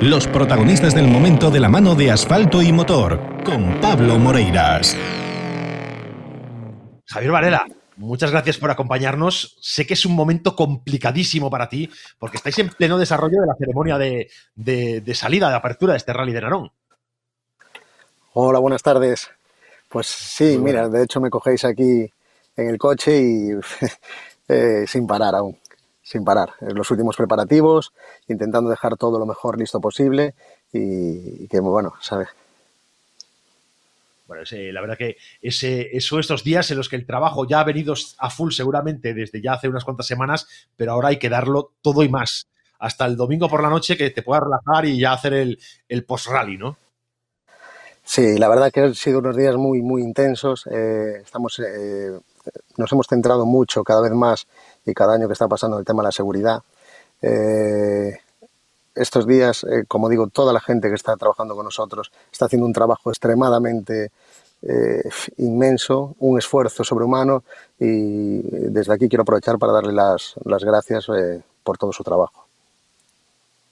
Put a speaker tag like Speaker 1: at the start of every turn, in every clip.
Speaker 1: Los protagonistas del momento de la mano de asfalto y motor, con Pablo Moreiras.
Speaker 2: Javier Varela, muchas gracias por acompañarnos. Sé que es un momento complicadísimo para ti, porque estáis en pleno desarrollo de la ceremonia de, de salida, de apertura de este rally de Narón.
Speaker 3: Hola, buenas tardes. Pues sí, mira, de hecho me cogéis aquí en el coche y eh, sin parar aún, sin parar. En los últimos preparativos, intentando dejar todo lo mejor listo posible y, que, bueno, ¿sabes?
Speaker 2: Bueno, la verdad que ese, son estos días en los que el trabajo ya ha venido a full seguramente desde ya hace unas cuantas semanas, pero ahora hay que darlo todo y más. Hasta el domingo por la noche que te puedas relajar y ya hacer el, el post-rally, ¿no?
Speaker 3: Sí, la verdad que han sido unos días muy, muy intensos. Eh, estamos, eh, nos hemos centrado mucho cada vez más y cada año que está pasando el tema de la seguridad. Eh, estos días, como digo, toda la gente que está trabajando con nosotros está haciendo un trabajo extremadamente inmenso, un esfuerzo sobrehumano y desde aquí quiero aprovechar para darle las, las gracias por todo su trabajo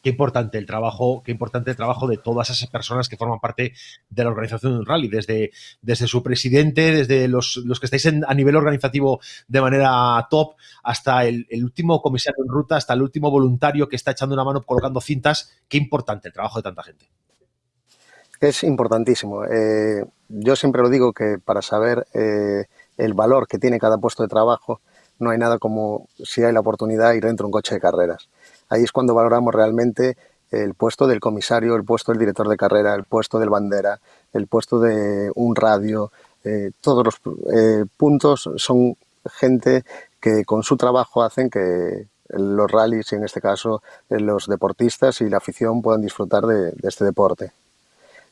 Speaker 2: qué importante el trabajo, qué importante el trabajo de todas esas personas que forman parte de la organización del rally, desde, desde su presidente, desde los, que estáis a nivel organizativo de manera top, hasta el, último comisario en ruta, hasta el último voluntario que está echando una mano colocando cintas. Qué importante el trabajo de tanta gente.
Speaker 3: Es importantísimo. Eh, yo siempre lo digo que para saber eh, el valor que tiene cada puesto de trabajo, no hay nada como si hay la oportunidad de ir dentro de un coche de carreras. Ahí es cuando valoramos realmente el puesto del comisario, el puesto del director de carrera, el puesto del bandera, el puesto de un radio. Eh, todos los eh, puntos son gente que con su trabajo hacen que los rallies, y en este caso eh, los deportistas y la afición puedan disfrutar de, este deporte.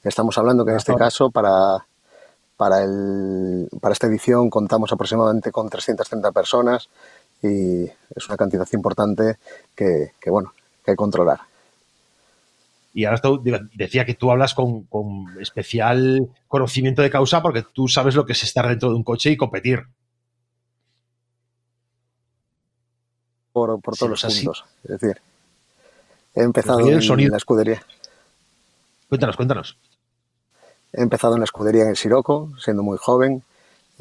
Speaker 3: Estamos hablando que en este caso para, para, el, para esta edición contamos aproximadamente con 330 personas, y es una cantidad importante que, bueno, que hay que controlar.
Speaker 2: Y ahora decía que tú hablas con, especial conocimiento de causa porque tú sabes lo que es estar dentro de un coche y competir.
Speaker 3: Por, todos los puntos. Es decir, he empezado en la escudería.
Speaker 2: Cuéntanos, cuéntanos.
Speaker 3: He empezado en la escudería en el Siroco, siendo muy joven.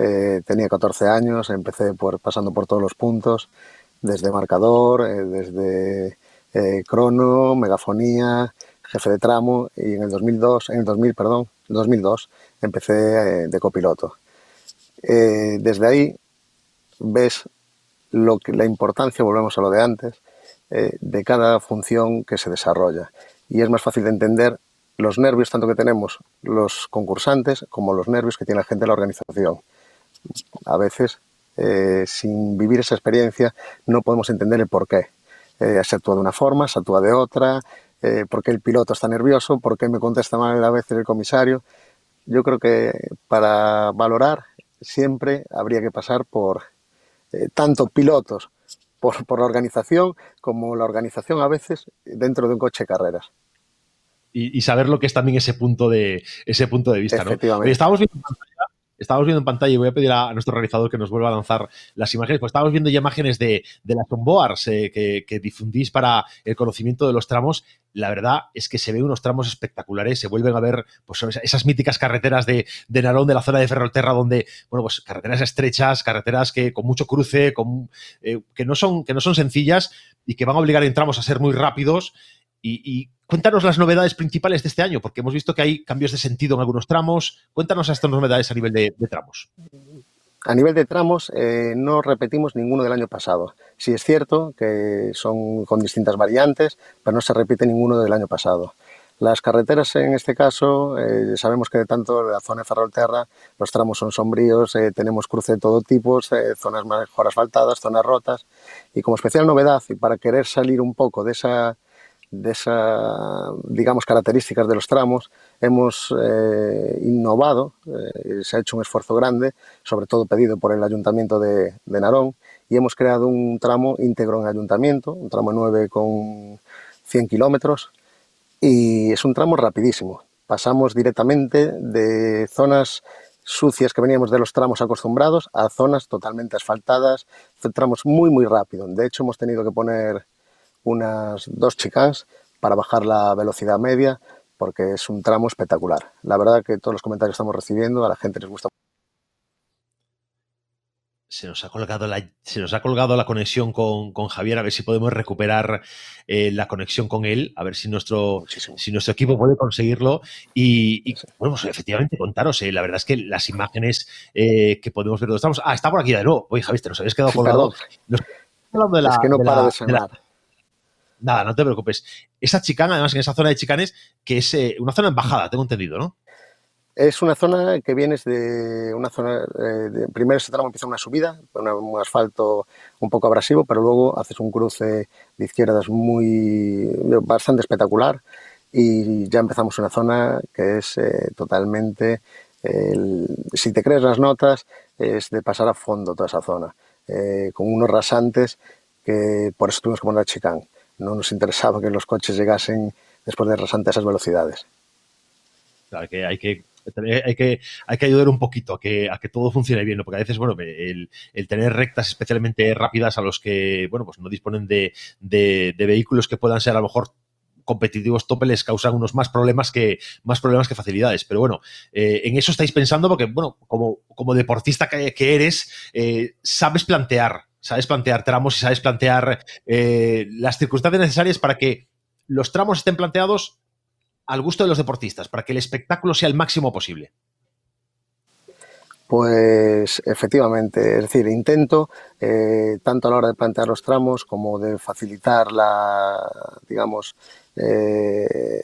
Speaker 3: Eh, tenía 14 años, empecé pasando por todos los puntos, desde marcador, eh, desde eh, crono, megafonía, jefe de tramo y en el 2002, en el 2000, perdón, 2002 empecé de copiloto. desde ahí ves la importancia, volvemos a lo de antes, de cada función que se desarrolla. Y es más fácil de entender los nervios tanto que tenemos los concursantes como los nervios que tiene la gente de la organización a veces, eh, sin vivir esa experiencia, no podemos entender el por qué. Eh, se actúa de una forma, se actúa de otra, eh, por qué el piloto está nervioso, por qué me contesta mal a veces el comisario. Yo creo que para valorar siempre habría que pasar por tanto pilotos, por, por, la organización, como la organización a veces dentro de un coche de carreras.
Speaker 2: Y, saber lo que es también ese punto de, ese punto de vista. ¿no? Estábamos viendo estábamos viendo en pantalla y voy a pedir a, nuestro realizador que nos vuelva a lanzar las imágenes, pues estábamos viendo ya imágenes de, las onboards eh, que, difundís para el conocimiento de los tramos. La verdad es que se ven unos tramos espectaculares, se vuelven a ver pues, esas míticas carreteras de, de Narón, de la zona de Ferrolterra, donde, bueno, pues carreteras estrechas, carreteras que con mucho cruce, con, eh, que, no son, que no son sencillas y que van a obligar en tramos a ser muy rápidos y, cuéntanos las novedades principales de este año, porque hemos visto que hay cambios de sentido en algunos tramos. Cuéntanos estas novedades a nivel de, tramos.
Speaker 3: A nivel de tramos, eh, no repetimos ninguno del año pasado. Sí es cierto que son con distintas variantes, pero no se repite ninguno del año pasado. Las carreteras, en este caso, eh, sabemos que de tanto la zona de Ferrolterra, los tramos son sombríos, eh, tenemos cruce de todo tipo, zonas mejor asfaltadas, zonas rotas. Y como especial novedad, y para querer salir un poco de esa de esas, digamos, características de los tramos, hemos eh, innovado, eh, se ha hecho un esfuerzo grande, sobre todo pedido por el Ayuntamiento de, Narón, y hemos creado un tramo íntegro en Ayuntamiento, un tramo 9 con 100 kilómetros, y es un tramo rapidísimo. Pasamos directamente de zonas sucias que veníamos de los tramos acostumbrados a zonas totalmente asfaltadas, tramos muy, muy rápido. De hecho, hemos tenido que poner unas dos chicas para bajar la velocidad media, porque es un tramo espectacular. La verdad que todos los comentarios que estamos recibiendo, a la gente les gusta
Speaker 2: se nos ha colgado la, se nos ha colgado la conexión con, Javier, a ver si podemos recuperar eh, la conexión con él, a ver si nuestro, si nuestro equipo puede conseguirlo. Y, bueno, pues efectivamente, contaros, eh, la verdad es que las imágenes eh, que podemos ver donde estamos. Ah, está por aquí de nuevo. Oye, Javier, te nos habías quedado colgado.
Speaker 3: es que no para de sonar.
Speaker 2: Nada, no te preocupes. Esa chicana, además, en esa zona de chicanes, que es una zona embajada, tengo entendido, ¿no?
Speaker 3: Es una zona que vienes de una zona, eh, primero ese tramo empieza una subida, un asfalto un poco abrasivo, pero luego haces un cruce de izquierdas muy, bastante espectacular y ya empezamos una zona que es eh, totalmente, si te crees las notas, es de pasar a fondo toda esa zona, eh, con unos rasantes que por eso tuvimos que poner chicán. No nos interesaba que los coches llegasen después de rasante a esas velocidades.
Speaker 2: Claro, hay que hay que, hay que ayudar un poquito a que, a que todo funcione bien, porque a veces, bueno, el, tener rectas especialmente rápidas a los que, bueno, pues no disponen de, vehículos que puedan ser a lo mejor competitivos tope les causan unos más problemas que más problemas que facilidades. Pero bueno, eh, en eso estáis pensando porque, bueno, como, como deportista que, eres, eh, sabes plantear, sabes plantear tramos y sabes plantear eh, las circunstancias necesarias para que los tramos estén planteados al gusto de los deportistas, para que el espectáculo sea el máximo posible?
Speaker 3: Pues efectivamente, es decir, intento eh, tanto a la hora de plantear los tramos como de facilitar la, digamos, eh,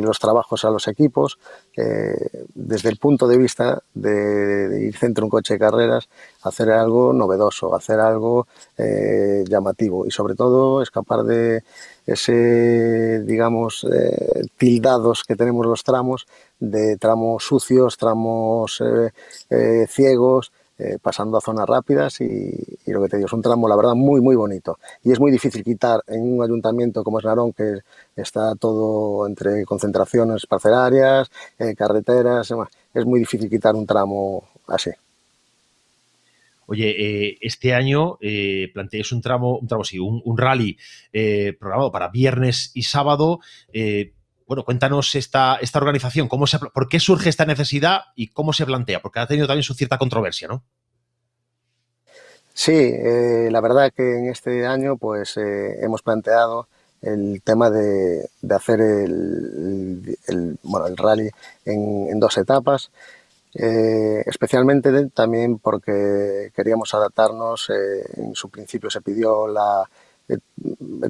Speaker 3: los trabajos a los equipos, eh, desde el punto de vista de, ir centro un coche de carreras, hacer algo novedoso, hacer algo llamativo y sobre todo escapar de ese, digamos, eh, tildados que tenemos los tramos de tramos sucios, tramos eh, eh, pasando a zonas rápidas y, lo que te digo, es un tramo, la verdad, muy, muy bonito. Y es muy difícil quitar en un ayuntamiento como es Narón, que está todo entre concentraciones parcelarias, carreteras, es muy difícil quitar un tramo así.
Speaker 2: Oye, eh, este año eh, un tramo, un tramo sí, un, rally eh, programado para viernes y sábado. Eh, bueno, cuéntanos esta, esta organización, cómo se, por qué surge esta necesidad y cómo se plantea, porque ha tenido también su cierta controversia, ¿no?
Speaker 3: Sí, la verdad que en este año pues hemos planteado el tema de, hacer el, bueno, el rally en, dos etapas. Eh, especialmente también porque queríamos adaptarnos. Eh, en su principio se pidió la. Eh,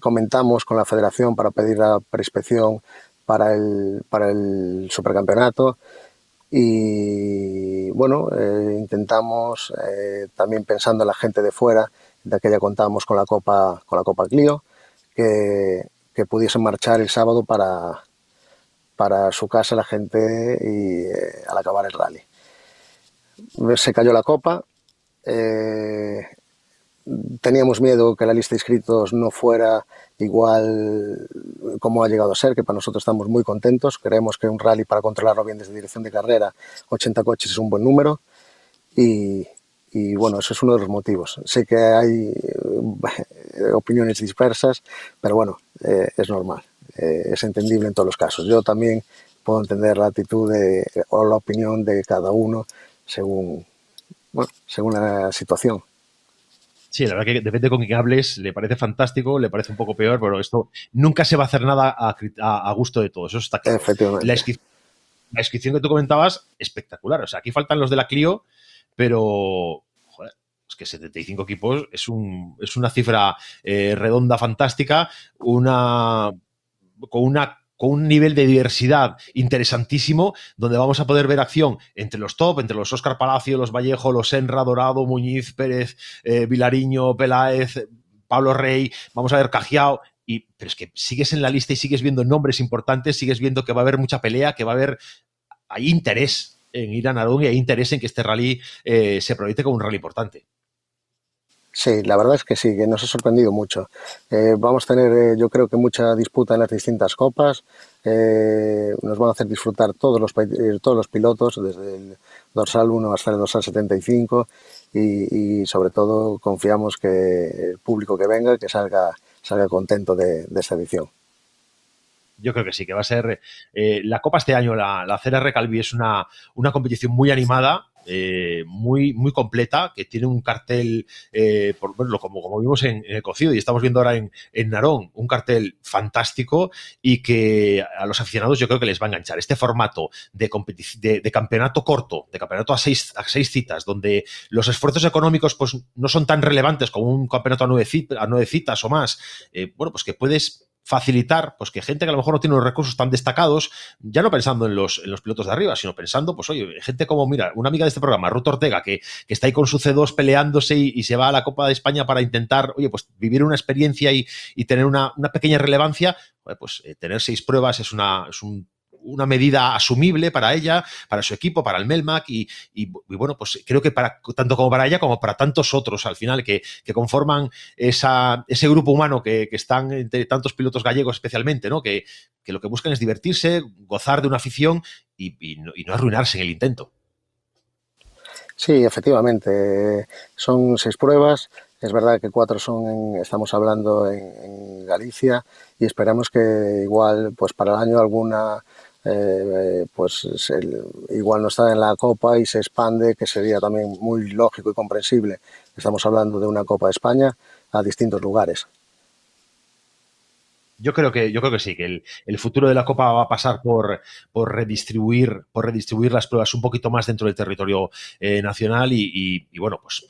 Speaker 3: comentamos con la federación para pedir la preinspección para el, para el supercampeonato. Y bueno, intentamos también pensando en la gente de fuera, de que ya contábamos con la Copa, con la Copa Clio, que, que pudiesen marchar el sábado para, para su casa la gente y al acabar el rally se cayó la copa. Eh, teníamos miedo que la lista de inscritos no fuera igual como ha llegado a ser, que para nosotros estamos muy contentos. Creemos que un rally para controlarlo bien desde dirección de carrera, 80 coches es un buen número. Y, bueno, eso es uno de los motivos. Sé que hay eh, opiniones dispersas, pero bueno, eh, es normal, es entendible en todos los casos. Yo también puedo entender la actitud o la opinión de cada uno según, según la situación.
Speaker 2: Sí, la verdad que depende con quién hables, le parece fantástico, le parece un poco peor, pero esto nunca se va a hacer nada a, gusto de todos, eso está claro.
Speaker 3: Efectivamente.
Speaker 2: La inscripción, que tú comentabas, espectacular. O sea, aquí faltan los de la Clio, pero que 75 equipos es, un, es una cifra eh, redonda, fantástica, una con una con un nivel de diversidad interesantísimo, donde vamos a poder ver acción entre los top, entre los Oscar Palacio, los Vallejo, los Enra, Dorado, Muñiz, Pérez, eh, Vilariño, Peláez, Pablo Rey, vamos a ver Cajiao, y, pero es que sigues en la lista y sigues viendo nombres importantes, sigues viendo que va a haber mucha pelea, que va a haber, hay interés en ir a Narón y hay interés en que este rally eh, se proyecte como un rally importante.
Speaker 3: Sí, la verdad es que sí, que nos ha sorprendido mucho. Eh, vamos a tener, eh, yo creo que mucha disputa en las distintas copas. Eh, nos van a hacer disfrutar todos los, todos los pilotos, desde el dorsal 1 hasta el dorsal 75, y, y sobre todo confiamos que el público que venga, que salga, salga contento de, de esta edición.
Speaker 2: Yo creo que sí, que va a ser eh, la Copa este año, la, la Calvi es una, una competición muy animada, eh, muy, muy completa, que tiene un cartel, eh, por verlo, como, como vimos en, el cocido y estamos viendo ahora en, en, Narón, un cartel fantástico y que a los aficionados yo creo que les va a enganchar. Este formato de, de, campeonato corto, de campeonato a seis, a seis citas, donde los esfuerzos económicos pues, no son tan relevantes como un campeonato a nueve, citas, a nueve citas o más, eh, bueno, pues que puedes facilitar pues que gente que a lo mejor no tiene unos recursos tan destacados, ya no pensando en los, en los pilotos de arriba, sino pensando, pues oye, gente como, mira, una amiga de este programa, Ruth Ortega, que, que está ahí con su C2 peleándose y, se va a la Copa de España para intentar, oye, pues vivir una experiencia y, y tener una, una, pequeña relevancia, pues eh, tener seis pruebas es, una, es un una medida asumible para ella, para su equipo, para el Melmac y, bueno, pues creo que para tanto como para ella como para tantos otros al final que, conforman ese grupo humano que, están entre tantos pilotos gallegos especialmente, ¿no? Que, lo que buscan es divertirse, gozar de una afición y, no, arruinarse en el intento.
Speaker 3: Sí, efectivamente. Son seis pruebas. Es verdad que cuatro son, en, estamos hablando en, Galicia y esperamos que igual, pues para el año alguna eh, pues igual no está en la Copa y se expande, que sería también muy lógico y comprensible. Estamos hablando de una Copa de España a distintos lugares.
Speaker 2: Yo creo que, yo creo que sí, que el, futuro de la Copa va a pasar por, redistribuir, por redistribuir las pruebas un poquito más dentro del territorio eh, nacional y, bueno, pues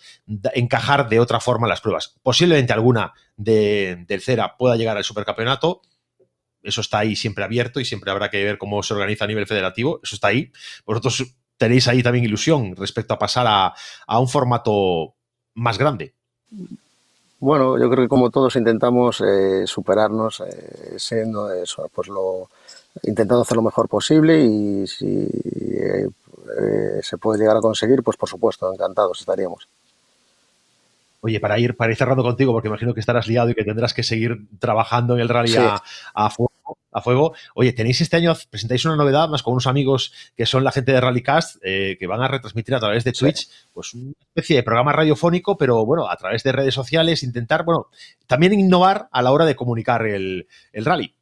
Speaker 2: encajar de otra forma las pruebas. Posiblemente alguna de, del CERA pueda llegar al supercampeonato, eso está ahí siempre abierto y siempre habrá que ver cómo se organiza a nivel federativo, eso está ahí. Vosotros tenéis ahí también ilusión respecto a pasar a, a un formato más grande.
Speaker 3: Bueno, yo creo que como todos intentamos eh, superarnos, eh, siendo eso, pues lo intentando hacer lo mejor posible y si eh, se puede llegar a conseguir, pues por supuesto, encantados estaríamos.
Speaker 2: Oye, para ir, para ir cerrando contigo, porque imagino que estarás liado y que tendrás que seguir trabajando en el rally sí. a, a, fuego, a, fuego, Oye, tenéis este año, presentáis una novedad más con unos amigos que son la gente de Rallycast, eh, que van a retransmitir a través de Twitch, sí. pues una especie de programa radiofónico, pero bueno, a través de redes sociales, intentar, bueno, también innovar a la hora de comunicar el, el rally.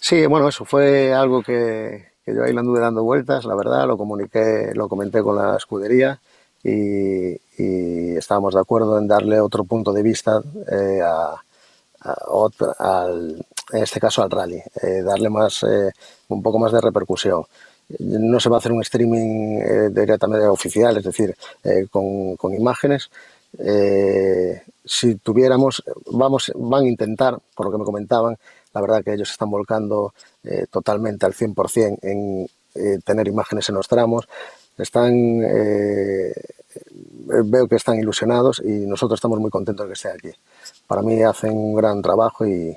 Speaker 3: Sí, bueno, eso fue algo que, que yo ahí lo anduve dando vueltas, la verdad, lo comuniqué, lo comenté con la escudería y, y estábamos de acuerdo en darle otro punto de vista eh, a, a otra, al, en este caso al rally, eh, darle más, eh, un poco más de repercusión. No se va a hacer un streaming eh, directamente oficial, es decir, con, con, imágenes. Si tuviéramos, vamos, van a intentar, por lo que me comentaban, la verdad que ellos están volcando totalmente al 100% en tener imágenes en los tramos, están, veo que están ilusionados y nosotros estamos muy contentos de que esté aquí. Para mí hacen un gran trabajo y,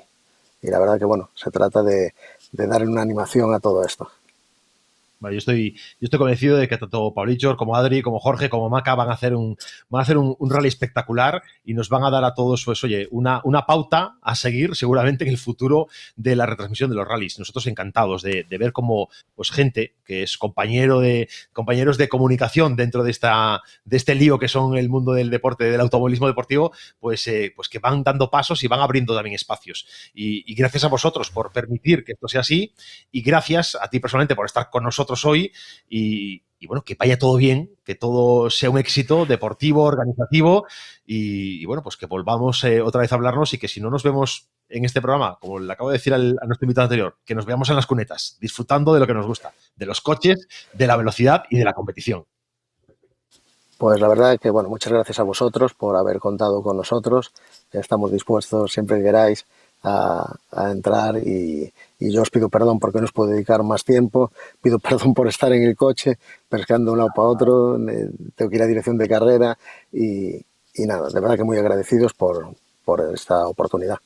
Speaker 3: y la verdad que bueno, se trata de, darle una animación a todo esto.
Speaker 2: Yo, estoy, yo estoy convencido de que tanto Paulichor como Adri, como Jorge, como Maca van a hacer un, van a hacer un, rally espectacular y nos van a dar a todos, pues, oye, una, una pauta a seguir seguramente en el futuro de la retransmisión de los rallies. Nosotros encantados de, de ver cómo pues, gente que es compañero de, compañeros de comunicación dentro de, esta, de este lío que son el mundo del deporte, del automovilismo deportivo, pues, eh, pues que van dando pasos y van abriendo también espacios. Y gracias a vosotros por permitir que esto sea así y gracias a ti personalmente por estar con nosotros hoy y, bueno, que vaya todo bien, que todo sea un éxito deportivo, organizativo y, bueno, pues que volvamos eh, otra vez a hablarnos y que si no nos vemos en este programa, como le acabo de decir al, a nuestro invitado anterior, que nos veamos en las cunetas, disfrutando de lo que nos gusta, de los coches, de la velocidad y de la competición.
Speaker 3: Pues la verdad que, bueno, muchas gracias a vosotros por haber contado con nosotros. Estamos dispuestos siempre que queráis a entrar y, y, yo os pido perdón porque no os puedo dedicar más tiempo, pido perdón por estar en el coche, pescando de un lado para otro, tengo que ir a dirección de carrera y, y nada, de verdad que muy agradecidos por, por esta oportunidad.